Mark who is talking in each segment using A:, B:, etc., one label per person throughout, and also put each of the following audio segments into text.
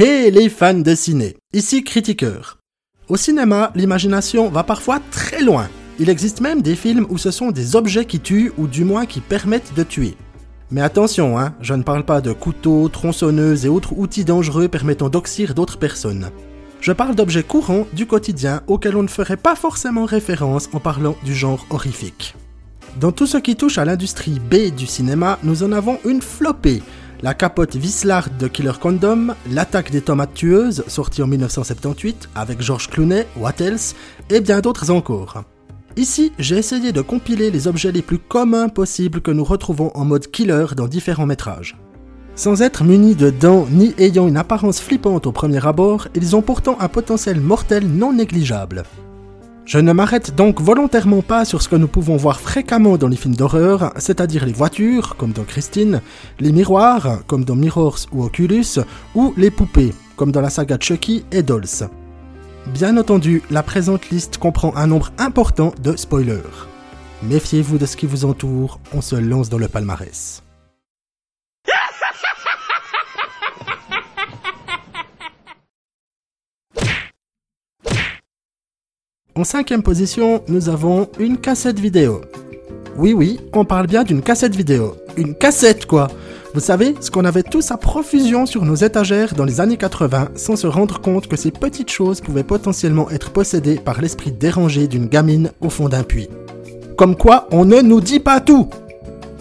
A: Hey les fans de ciné, ici Critiqueur. Au cinéma, l'imagination va parfois très loin. Il existe même des films où ce sont des objets qui tuent ou du moins qui permettent de tuer. Mais attention, hein, je ne parle pas de couteaux, tronçonneuses et autres outils dangereux permettant d'oxyre d'autres personnes. Je parle d'objets courants du quotidien auxquels on ne ferait pas forcément référence en parlant du genre horrifique. Dans tout ce qui touche à l'industrie B du cinéma, nous en avons une flopée. La capote Wislard de Killer Condom, L'attaque des tomates tueuses, sortie en 1978 avec George Clooney, What Else, et bien d'autres encore. Ici, j'ai essayé de compiler les objets les plus communs possibles que nous retrouvons en mode killer dans différents métrages. Sans être munis de dents ni ayant une apparence flippante au premier abord, ils ont pourtant un potentiel mortel non négligeable. Je ne m'arrête donc volontairement pas sur ce que nous pouvons voir fréquemment dans les films d'horreur, c'est-à-dire les voitures, comme dans Christine, les miroirs, comme dans Mirrors ou Oculus, ou les poupées, comme dans la saga Chucky et Dolls. Bien entendu, la présente liste comprend un nombre important de spoilers. Méfiez-vous de ce qui vous entoure, on se lance dans le palmarès. En cinquième position, nous avons une cassette vidéo. Oui, oui, on parle bien d'une cassette vidéo. Une cassette, quoi Vous savez, ce qu'on avait tous à profusion sur nos étagères dans les années 80 sans se rendre compte que ces petites choses pouvaient potentiellement être possédées par l'esprit dérangé d'une gamine au fond d'un puits. Comme quoi, on ne nous dit pas tout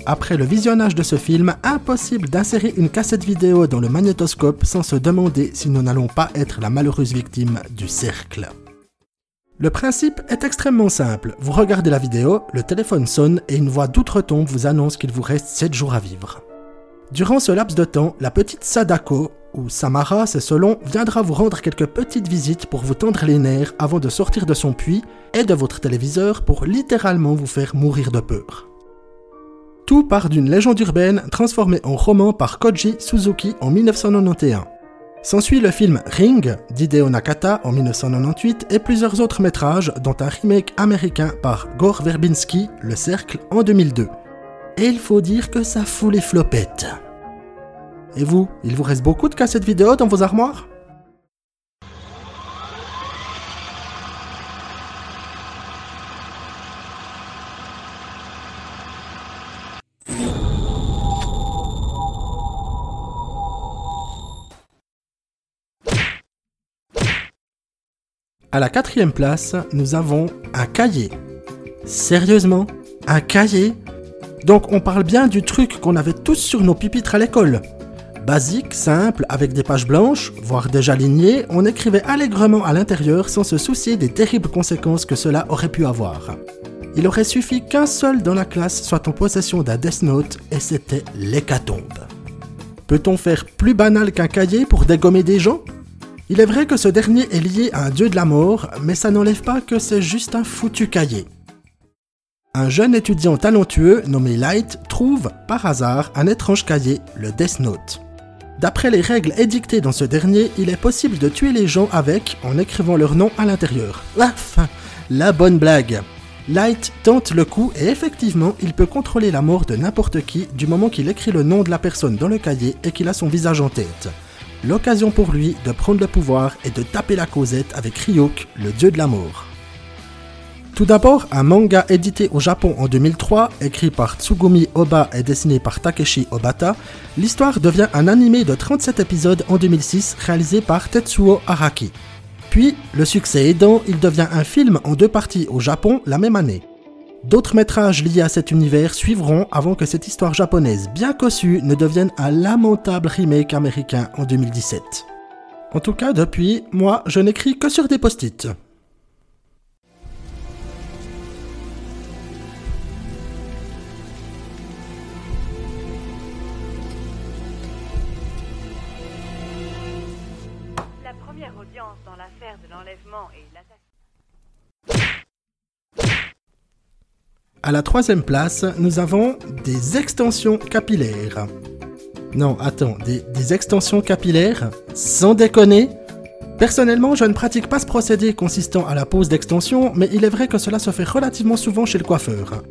A: Après le visionnage de ce film, impossible d'insérer une cassette vidéo dans le magnétoscope sans se demander si nous n'allons pas être la malheureuse victime du cercle. Le principe est extrêmement simple. Vous regardez la vidéo, le téléphone sonne et une voix d'outre-tombe vous annonce qu'il vous reste 7 jours à vivre. Durant ce laps de temps, la petite Sadako, ou Samara, c'est selon, viendra vous rendre quelques petites visites pour vous tendre les nerfs avant de sortir de son puits et de votre téléviseur pour littéralement vous faire mourir de peur. Tout part d'une légende urbaine transformée en roman par Koji Suzuki en 1991. S'ensuit le film Ring d'Hideo Nakata en 1998 et plusieurs autres métrages, dont un remake américain par Gore Verbinski, Le Cercle, en 2002. Et il faut dire que ça fout les flopettes. Et vous, il vous reste beaucoup de cassettes vidéo dans vos armoires? À la quatrième place, nous avons un cahier. Sérieusement Un cahier? Donc on parle bien du truc qu'on avait tous sur nos pupitres à l'école. Basique, simple, avec des pages blanches, voire déjà lignées, on écrivait allègrement à l'intérieur sans se soucier des terribles conséquences que cela aurait pu avoir. Il aurait suffi qu'un seul dans la classe soit en possession d'un Death Note et c'était l'hécatombe. Peut-on faire plus banal qu'un cahier pour dégommer des gens? Il est vrai que ce dernier est lié à un dieu de la mort, mais ça n'enlève pas que c'est juste un foutu cahier. Un jeune étudiant talentueux nommé Light trouve, par hasard, un étrange cahier, le Death Note. D'après les règles édictées dans ce dernier, il est possible de tuer les gens avec en écrivant leur nom à l'intérieur. Enfin, la bonne blague. Light tente le coup et effectivement, il peut contrôler la mort de n'importe qui du moment qu'il écrit le nom de la personne dans le cahier et qu'il a son visage en tête l'occasion pour lui de prendre le pouvoir et de taper la causette avec Ryuk, le dieu de la mort. Tout d'abord, un manga édité au Japon en 2003, écrit par Tsugumi Oba et dessiné par Takeshi Obata, l'histoire devient un animé de 37 épisodes en 2006 réalisé par Tetsuo Araki. Puis, le succès aidant, il devient un film en deux parties au Japon la même année. D'autres métrages liés à cet univers suivront avant que cette histoire japonaise bien cossue ne devienne un lamentable remake américain en 2017. En tout cas, depuis, moi, je n'écris que sur des post-it.
B: La première audience dans l'affaire de l'enlèvement et.
A: À la troisième place, nous avons des extensions capillaires. Non, attends, des, extensions capillaires? Sans déconner Personnellement, je ne pratique pas ce procédé consistant à la pose d'extensions, mais il est vrai que cela se fait relativement souvent chez le coiffeur.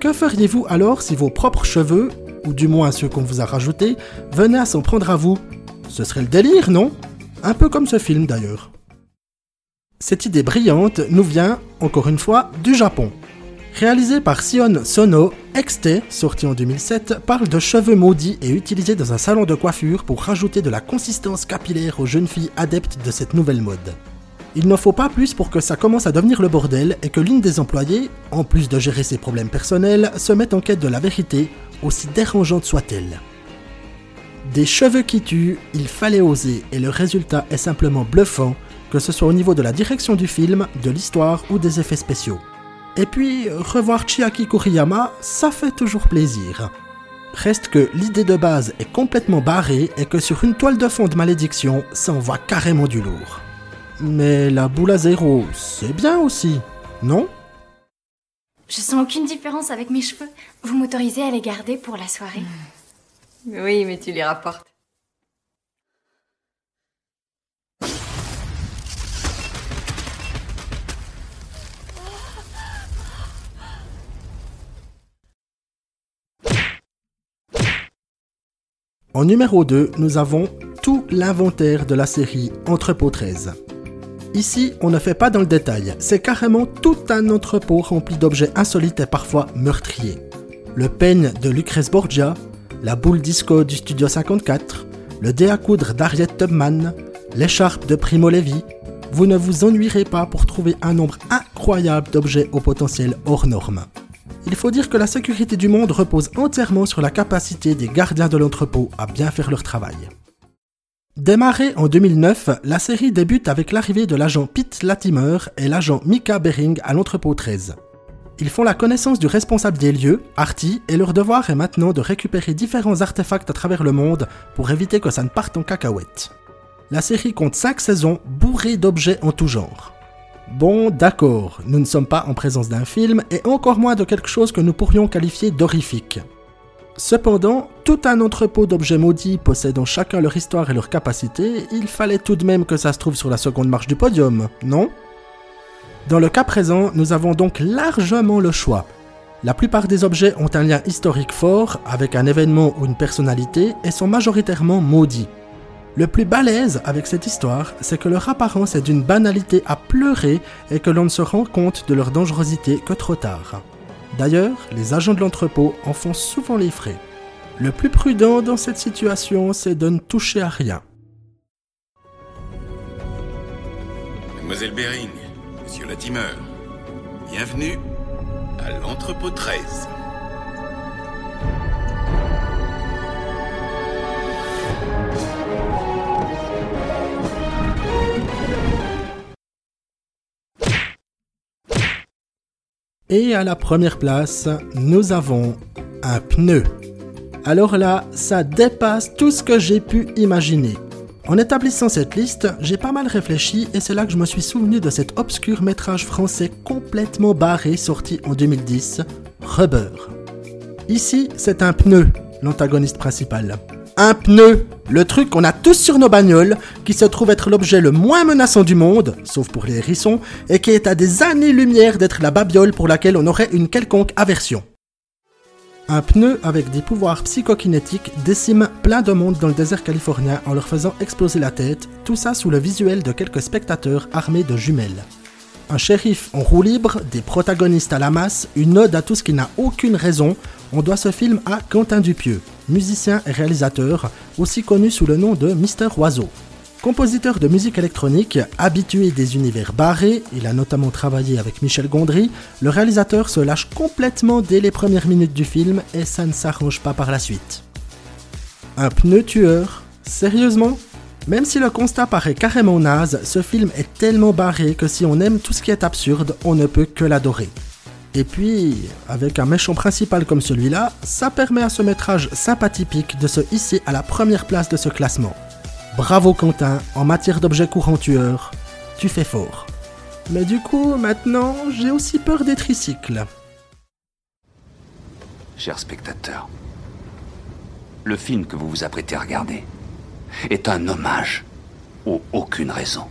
A: Que feriez-vous alors si vos propres cheveux, ou du moins ceux qu'on vous a rajoutés, venaient à s'en prendre à vous? Ce serait le délire, non? Un peu comme ce film d'ailleurs. Cette idée brillante nous vient, encore une fois, du Japon. Réalisé par Sion Sono, XT, sorti en 2007, parle de cheveux maudits et utilisés dans un salon de coiffure pour rajouter de la consistance capillaire aux jeunes filles adeptes de cette nouvelle mode. Il n'en faut pas plus pour que ça commence à devenir le bordel et que l'une des employées, en plus de gérer ses problèmes personnels, se mette en quête de la vérité, aussi dérangeante soit-elle. Des cheveux qui tuent, il fallait oser et le résultat est simplement bluffant, que ce soit au niveau de la direction du film, de l'histoire ou des effets spéciaux. Et puis, revoir Chiaki Kuriyama, ça fait toujours plaisir. Reste que l'idée de base est complètement barrée et que sur une toile de fond de malédiction, ça envoie carrément du lourd. Mais la boule à zéro, c'est bien aussi, non?
C: Je sens aucune différence avec mes cheveux. Vous m'autorisez à les garder pour la soirée?
D: Oui, mais tu les rapportes.
A: En numéro 2, nous avons tout l'inventaire de la série Entrepôt 13. Ici, on ne fait pas dans le détail, c'est carrément tout un entrepôt rempli d'objets insolites et parfois meurtriers. Le peigne de Lucrèce Borgia, la boule disco du Studio 54, le dé à coudre d'Ariet Tubman, l'écharpe de Primo Levi, vous ne vous ennuierez pas pour trouver un nombre incroyable d'objets au potentiel hors norme. Il faut dire que la sécurité du monde repose entièrement sur la capacité des gardiens de l'entrepôt à bien faire leur travail. Démarrée en 2009, la série débute avec l'arrivée de l'agent Pete Latimer et l'agent Mika Bering à l'entrepôt 13. Ils font la connaissance du responsable des lieux, Artie, et leur devoir est maintenant de récupérer différents artefacts à travers le monde pour éviter que ça ne parte en cacahuète. La série compte 5 saisons bourrées d'objets en tout genre. Bon, d'accord, nous ne sommes pas en présence d'un film et encore moins de quelque chose que nous pourrions qualifier d'horrifique. Cependant, tout un entrepôt d'objets maudits possédant chacun leur histoire et leur capacité, il fallait tout de même que ça se trouve sur la seconde marche du podium, non? Dans le cas présent, nous avons donc largement le choix. La plupart des objets ont un lien historique fort avec un événement ou une personnalité et sont majoritairement maudits. Le plus balèze avec cette histoire, c'est que leur apparence est d'une banalité à pleurer et que l'on ne se rend compte de leur dangerosité que trop tard. D'ailleurs, les agents de l'entrepôt en font souvent les frais. Le plus prudent dans cette situation, c'est de ne toucher à rien.
E: Mademoiselle Bering, Monsieur Latimer, bienvenue à l'entrepôt 13.
A: Et à la première place, nous avons un pneu. Alors là, ça dépasse tout ce que j'ai pu imaginer. En établissant cette liste, j'ai pas mal réfléchi et c'est là que je me suis souvenu de cet obscur métrage français complètement barré sorti en 2010, Rubber. Ici, c'est un pneu, l'antagoniste principal. Un pneu, le truc qu'on a tous sur nos bagnoles, qui se trouve être l'objet le moins menaçant du monde, sauf pour les hérissons, et qui est à des années-lumière d'être la babiole pour laquelle on aurait une quelconque aversion. Un pneu avec des pouvoirs psychokinétiques décime plein de monde dans le désert californien en leur faisant exploser la tête, tout ça sous le visuel de quelques spectateurs armés de jumelles. Un shérif en roue libre, des protagonistes à la masse, une ode à tout ce qui n'a aucune raison, on doit ce film à Quentin Dupieux, musicien et réalisateur, aussi connu sous le nom de Mister Oiseau. Compositeur de musique électronique, habitué des univers barrés, il a notamment travaillé avec Michel Gondry, le réalisateur se lâche complètement dès les premières minutes du film et ça ne s'arrange pas par la suite. Un pneu tueur Sérieusement? Même si le constat paraît carrément naze, ce film est tellement barré que si on aime tout ce qui est absurde, on ne peut que l'adorer. Et puis, avec un méchant principal comme celui-là, ça permet à ce métrage sympathique de se hisser à la première place de ce classement. Bravo Quentin, en matière d'objets courants tueurs, tu fais fort. Mais du coup, maintenant, j'ai aussi peur des tricycles.
F: Chers spectateurs, le film que vous vous apprêtez à regarder est un hommage ou aucune raison.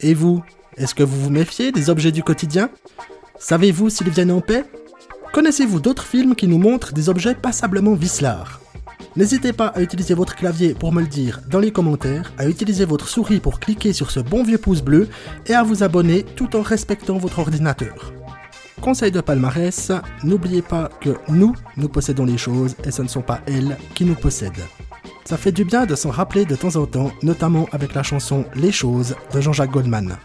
A: Et vous, est-ce que vous vous méfiez des objets du quotidien? Savez-vous s'ils viennent en paix? Connaissez-vous d'autres films qui nous montrent des objets passablement vicelards N'hésitez pas à utiliser votre clavier pour me le dire dans les commentaires, à utiliser votre souris pour cliquer sur ce bon vieux pouce bleu et à vous abonner tout en respectant votre ordinateur. Conseil de palmarès, n'oubliez pas que nous, nous possédons les choses et ce ne sont pas elles qui nous possèdent. Ça fait du bien de s'en rappeler de temps en temps, notamment avec la chanson Les choses de Jean-Jacques Goldman.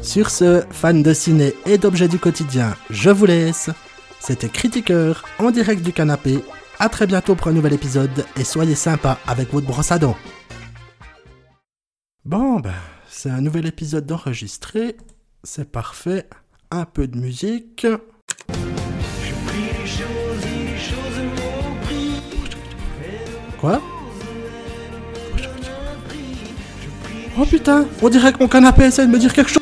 A: Sur ce, fans de ciné et d'objets du quotidien, je vous laisse. C'était Critiqueur en direct du canapé. A très bientôt pour un nouvel épisode et soyez sympa avec votre brosse à dents. Bon, ben, c'est un nouvel épisode d'enregistré. C'est parfait. Un peu de musique. Quoi? Oh putain, on dirait que mon canapé essaie de me dire quelque chose.